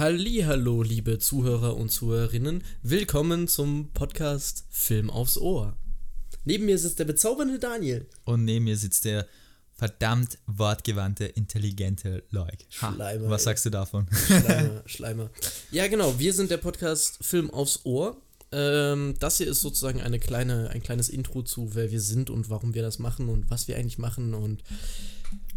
Hallo, liebe Zuhörer und Zuhörerinnen. Willkommen zum Podcast Film aufs Ohr. Neben mir sitzt der bezaubernde Daniel. Und neben mir sitzt der verdammt wortgewandte, intelligente Leuk. Ha, Schleimer, Was sagst du davon? Schleimer, Schleimer. Ja, genau. Wir sind der Podcast Film aufs Ohr. Ähm, das hier ist sozusagen eine kleine, ein kleines Intro zu, wer wir sind und warum wir das machen und was wir eigentlich machen und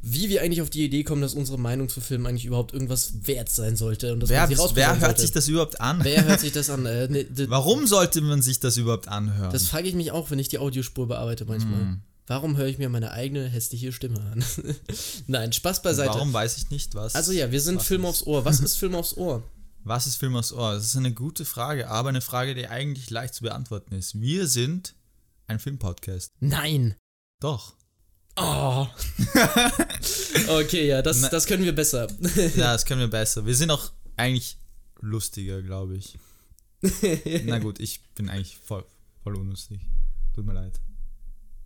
wie wir eigentlich auf die Idee kommen, dass unsere Meinung zu Filmen eigentlich überhaupt irgendwas wert sein sollte. Und dass wer man sie wer hört sollte. sich das überhaupt an? Wer hört sich das an? Äh, ne, d- Warum sollte man sich das überhaupt anhören? Das frage ich mich auch, wenn ich die Audiospur bearbeite manchmal. Hm. Warum höre ich mir meine eigene hässliche Stimme an? Nein, Spaß beiseite. Warum weiß ich nicht, was. Also ja, wir sind Film ist- aufs Ohr. Was ist Film aufs Ohr? Was ist Film aufs Ohr? Das ist eine gute Frage, aber eine Frage, die eigentlich leicht zu beantworten ist. Wir sind ein Filmpodcast. Nein. Doch. Oh. okay, ja, das, das können wir besser. Ja, das können wir besser. Wir sind auch eigentlich lustiger, glaube ich. Na gut, ich bin eigentlich voll, voll unlustig. Tut mir leid.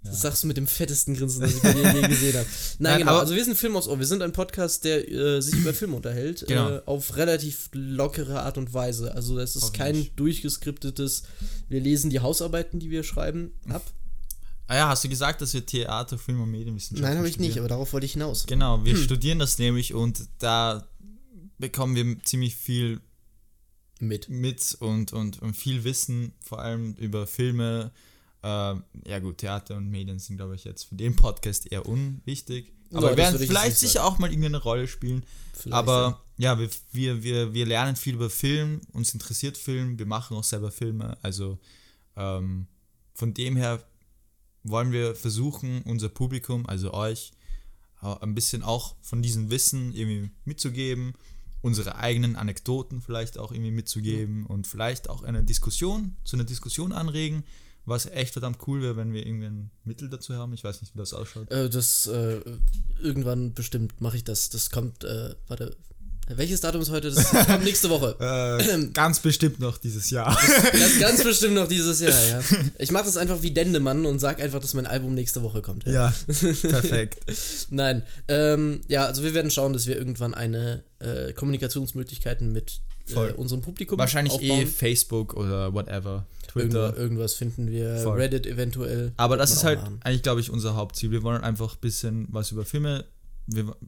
Ja. Das sagst du mit dem fettesten Grinsen, das ich bei dir je gesehen habe. Nein, Nein, genau. aber- Also wir sind Film aufs Ohr. Wir sind ein Podcast, der äh, sich über Filme unterhält. Genau. Äh, auf relativ lockere Art und Weise. Also es ist kein durchgeskriptetes, wir lesen die Hausarbeiten, die wir schreiben, ab. Ah ja, hast du gesagt, dass wir Theater, Film und Medienwissenschaften Nein, habe ich nicht, aber darauf wollte ich hinaus. Genau, wir studieren das nämlich und da bekommen wir ziemlich viel Mit. mit und, und, und viel Wissen, vor allem über Filme. Ähm, ja gut, Theater und Medien sind, glaube ich, jetzt für den Podcast eher unwichtig. Ja, Aber das werden vielleicht sicher auch mal irgendeine Rolle spielen. Vielleicht, Aber ja, wir, wir, wir, wir lernen viel über Film, uns interessiert Film, wir machen auch selber Filme. Also ähm, von dem her wollen wir versuchen, unser Publikum, also euch, äh, ein bisschen auch von diesem Wissen irgendwie mitzugeben, unsere eigenen Anekdoten vielleicht auch irgendwie mitzugeben und vielleicht auch eine Diskussion, zu einer Diskussion anregen, was echt verdammt cool wäre, wenn wir irgendwie ein Mittel dazu haben. Ich weiß nicht, wie das ausschaut. Äh, das, äh, irgendwann bestimmt mache ich das. Das kommt, äh, warte. Welches Datum ist heute? Das kommt nächste Woche. Äh, ganz bestimmt noch dieses Jahr. Das ganz bestimmt noch dieses Jahr, ja. Ich mache das einfach wie Dendemann und sag einfach, dass mein Album nächste Woche kommt. Ja. Ja, perfekt. Nein. Ähm, ja, also wir werden schauen, dass wir irgendwann eine äh, Kommunikationsmöglichkeiten mit äh, unserem Publikum Wahrscheinlich eh aufbauen. Facebook oder whatever. Twitter. irgendwas finden wir, Voll. Reddit eventuell. Aber das ist halt machen. eigentlich, glaube ich, unser Hauptziel. Wir wollen einfach ein bisschen was über Filme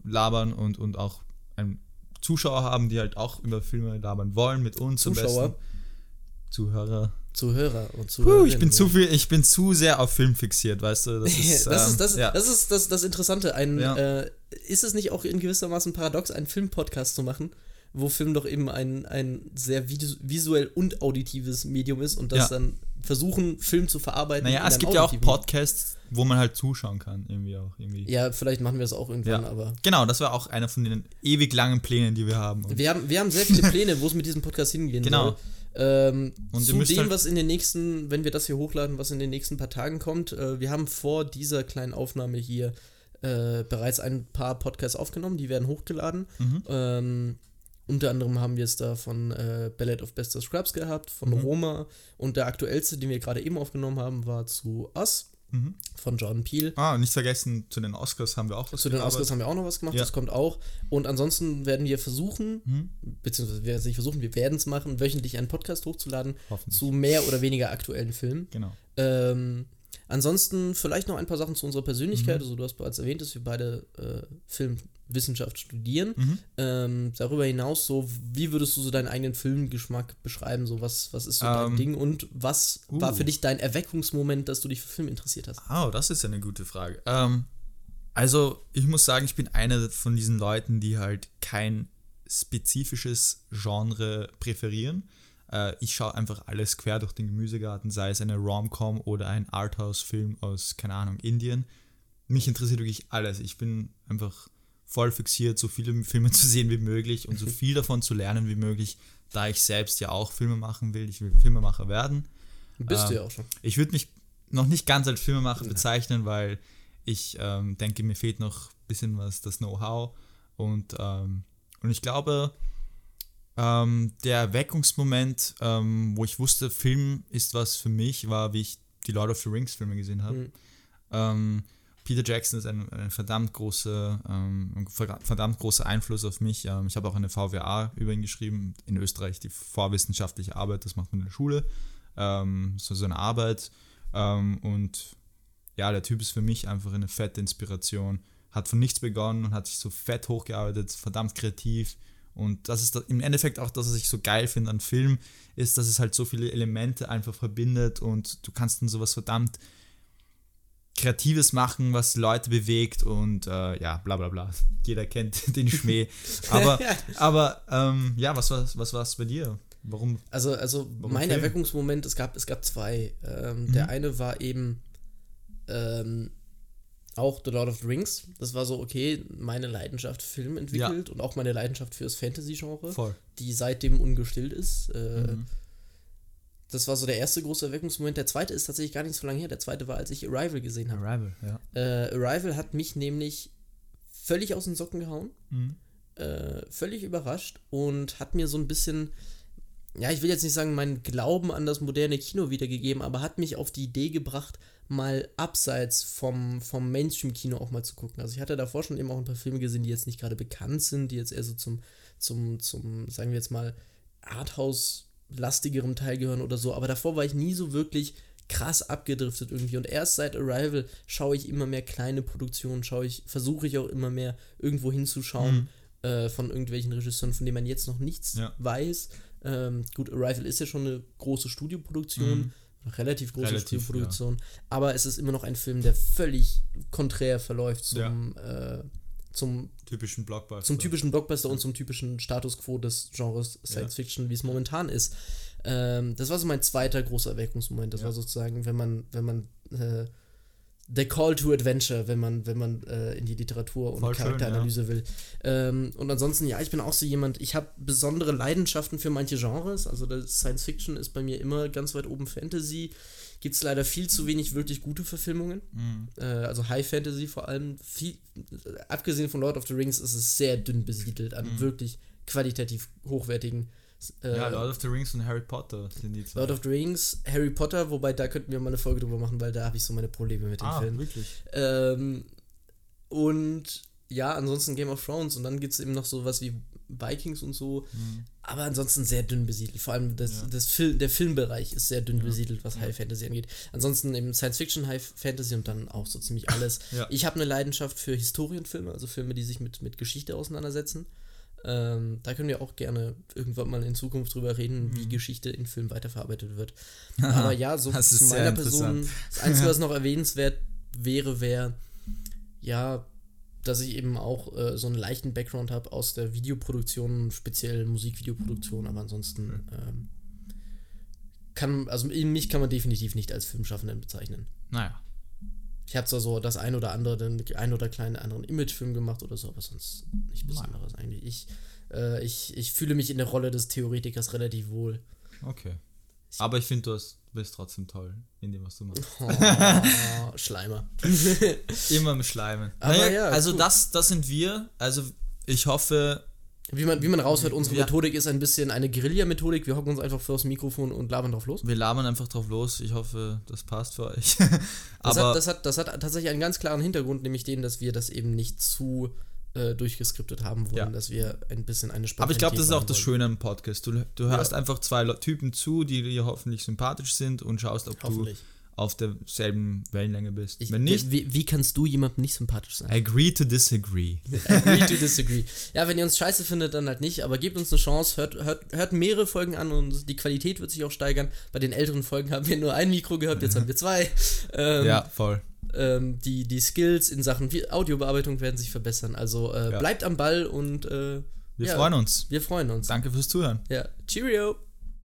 labern und, und auch einen Zuschauer haben, die halt auch über Filme labern wollen mit uns. am Zuschauer? besten. Zuhörer. Zuhörer und Puh, Zuhörerinnen. ich bin ja. zu viel, ich bin zu sehr auf Film fixiert, weißt du? Das ist, das, ähm, ist, das, ja. das ist das, das Interessante. Ein, Ja. äh, ist es nicht auch in gewissermaßen paradox, einen Filmpodcast zu machen, wo Film doch eben ein, ein sehr visu visuell und auditives Medium ist und das Ja. dann versuchen, Film zu verarbeiten. Naja, es gibt ja auch Podcasts, wo man halt zuschauen kann, irgendwie auch. Irgendwie. Ja, vielleicht machen wir es auch irgendwann, Ja. aber. Genau, das war auch einer von den ewig langen Plänen, die wir haben. Wir haben, wir haben sehr viele Pläne, wo es mit diesem Podcast hingehen Genau. soll. Ähm, Und zu dem, halt- was in den nächsten, wenn wir das hier hochladen, was in den nächsten paar Tagen kommt, äh, wir haben vor dieser kleinen Aufnahme hier äh, bereits ein paar Podcasts aufgenommen, die werden hochgeladen. Mhm. Ähm, unter anderem haben wir es da von äh, Ballad of Bester Scrubs gehabt, von Mhm. Roma und der aktuellste, den wir gerade eben aufgenommen haben, war zu Us Mhm. von Jordan Peele. Ah, und nicht vergessen, zu den Oscars haben wir auch was Zu den. Oscars haben wir auch noch was gemacht, Ja. das kommt auch. Und ansonsten werden wir versuchen, Mhm. beziehungsweise wir werden es nicht versuchen, wir werden es machen, wöchentlich einen Podcast hochzuladen zu mehr oder weniger aktuellen Filmen. Genau. Ähm, ansonsten vielleicht noch ein paar Sachen zu unserer Persönlichkeit. Mhm. Also du hast bereits erwähnt, dass wir beide äh, Filmwissenschaft studieren. Mhm. Ähm, darüber hinaus, so wie würdest du so deinen eigenen Filmgeschmack beschreiben? So was, was ist so dein Ähm, Ding und was uh. war für dich dein Erweckungsmoment, dass du dich für Film interessiert hast? Oh, das ist eine gute Frage. Ähm, also, ich muss sagen, ich bin einer von diesen Leuten, die halt kein spezifisches Genre präferieren. Äh, ich schaue einfach alles quer durch den Gemüsegarten, sei es eine Rom-Com oder ein Arthouse-Film aus, keine Ahnung, Indien. Mich interessiert wirklich alles. Ich bin einfach voll fixiert, so viele Filme zu sehen wie möglich und so viel davon zu lernen wie möglich, da ich selbst ja auch Filme machen will. Ich will Filmemacher werden. Bist du Ähm, ja auch schon. Ich würde mich noch nicht ganz als Filmemacher bezeichnen, weil ich ähm, denke, mir fehlt noch ein bisschen was, das Know-how. Und, ähm, und ich glaube, ähm, der Erweckungsmoment, ähm, wo ich wusste, Film ist was für mich, war, wie ich die Lord of the Rings Filme gesehen habe. Mhm. Ähm, Peter Jackson ist ein, ein verdammt großer, ähm, verdammt großer Einfluss auf mich. Ähm, ich habe auch eine VWA über ihn geschrieben. In Österreich die vorwissenschaftliche Arbeit, das macht man in der Schule. Ähm, so, so eine Arbeit. Ähm, und ja, der Typ ist für mich einfach eine fette Inspiration. Hat von nichts begonnen und hat sich so fett hochgearbeitet, verdammt kreativ. Und das ist im Endeffekt auch das, was ich so geil finde an Film, ist, dass es halt so viele Elemente einfach verbindet und du kannst dann sowas verdammt Kreatives machen, was Leute bewegt und äh, ja, bla bla bla. Jeder kennt den Schmäh. Aber, aber ähm, ja, was war was war's bei dir? Warum? Also, also warum mein Film? Erweckungsmoment, es gab, es gab zwei. Ähm, mhm. Der eine war eben ähm, auch The Lord of the Rings. Das war so, okay, meine Leidenschaft Film entwickelt ja. und auch meine Leidenschaft fürs Fantasy-Genre, die seitdem ungestillt ist. Äh, mhm. Das war so der erste große Erweckungsmoment. Der zweite ist tatsächlich gar nicht so lange her. Der zweite war, als ich Arrival gesehen habe. Arrival, ja. Äh, Arrival hat mich nämlich völlig aus den Socken gehauen. Mhm. Äh, völlig überrascht und hat mir so ein bisschen, ja, ich will jetzt nicht sagen, meinen Glauben an das moderne Kino wiedergegeben, aber hat mich auf die Idee gebracht, mal abseits vom, vom Mainstream-Kino auch mal zu gucken. Also ich hatte davor schon eben auch ein paar Filme gesehen, die jetzt nicht gerade bekannt sind, die jetzt eher so zum, zum, zum, sagen wir jetzt mal, Arthouse lastigerem Teil gehören oder so, aber davor war ich nie so wirklich krass abgedriftet irgendwie und erst seit Arrival schaue ich immer mehr kleine Produktionen, schaue ich, versuche ich auch immer mehr irgendwo hinzuschauen mhm. äh, von irgendwelchen Regisseuren, von denen man jetzt noch nichts ja. weiß. Ähm, gut, Arrival ist ja schon eine große Studioproduktion, mhm. relativ große relativ, Studioproduktion, ja. aber es ist immer noch ein Film, der völlig konträr verläuft zum ja. äh, zum typischen Blockbuster. Zum typischen Blockbuster und zum typischen Status quo des Genres Science ja. Fiction, wie es momentan ist. Ähm, das war so mein zweiter großer Erweckungsmoment. Das war sozusagen, wenn man, wenn man äh, The Call to Adventure, wenn man, wenn man äh, in die Literatur und Voll Charakteranalyse schön, ja. will. Ähm, und ansonsten, ja, ich bin auch so jemand, ich habe besondere Leidenschaften für manche Genres. Also Science Fiction ist bei mir immer ganz weit oben Fantasy gibt es leider viel zu wenig wirklich gute Verfilmungen. Mhm. Äh, also High Fantasy vor allem. Viel, abgesehen von Lord of the Rings ist es sehr dünn besiedelt an mhm. wirklich qualitativ hochwertigen. Äh, ja, Lord of the Rings und Harry Potter sind die zwei. Lord of the Rings, Harry Potter, wobei da könnten wir mal eine Folge drüber machen, weil da habe ich so meine Probleme mit dem ah, Film. wirklich? Ähm, und ja, ansonsten Game of Thrones und dann gibt es eben noch so was wie Vikings und so. Mhm. Aber ansonsten sehr dünn besiedelt. Vor allem das, ja. das Fil der Filmbereich ist sehr dünn ja. besiedelt, was ja. High Fantasy angeht. Ansonsten eben Science Fiction, High Fantasy und dann auch so ziemlich alles. Ich habe eine Leidenschaft für Historienfilme, also Filme, die sich mit, mit Geschichte auseinandersetzen. Ähm, da können wir auch gerne irgendwann mal in Zukunft drüber reden, mhm. wie Geschichte in Filmen weiterverarbeitet wird. Aber ja, so zu meiner Person, das Einzige, was noch erwähnenswert wäre, wäre, ja, dass ich eben auch äh, so einen leichten Background habe aus der Videoproduktion, speziell Musikvideoproduktion, aber ansonsten ähm, kann, also mich kann man definitiv nicht als Filmschaffenden bezeichnen. Naja. Ich habe zwar so das ein oder andere, den ein oder kleinen anderen Imagefilm gemacht oder so, aber sonst nicht Besonderes naja. eigentlich. Ich, äh, ich, ich fühle mich in der Rolle des Theoretikers relativ wohl. Okay. Aber ich finde, du bist trotzdem toll in dem, was du machst. Oh, Schleimer. Immer im Schleimen. Naja, ja, also das, das sind wir. Also ich hoffe. Wie man, wie man raushört, unsere wir, Methodik ist ein bisschen eine Guerilla-Methodik. Wir hocken uns einfach vor das Mikrofon und labern drauf los. Wir labern einfach drauf los. Ich hoffe, das passt für euch. das, hat, das, hat, das hat tatsächlich einen ganz klaren Hintergrund, nämlich den, dass wir das eben nicht zu äh, durchgeskriptet haben wollen, ja. dass wir ein bisschen eine Spontanität Aber ich glaube, das ist auch das Schöne am Podcast. Du, du hörst ja. einfach zwei Typen zu, die dir hoffentlich sympathisch sind und schaust, ob du auf derselben Wellenlänge bist. Ich, Wenn nicht, wie, wie, kannst du jemandem nicht sympathisch sein? Agree to disagree. agree to disagree. Ja, wenn ihr uns scheiße findet, dann halt nicht, aber gebt uns eine Chance, hört, hört, hört mehrere Folgen an und die Qualität wird sich auch steigern. Bei den älteren Folgen haben wir nur ein Mikro gehabt, jetzt haben wir zwei. Ähm, ja, voll. Ähm, die, die Skills in Sachen Audiobearbeitung werden sich verbessern. Also äh, ja. bleibt am Ball und äh, wir ja, freuen uns. Wir freuen uns. Danke fürs Zuhören. Ja, Cheerio.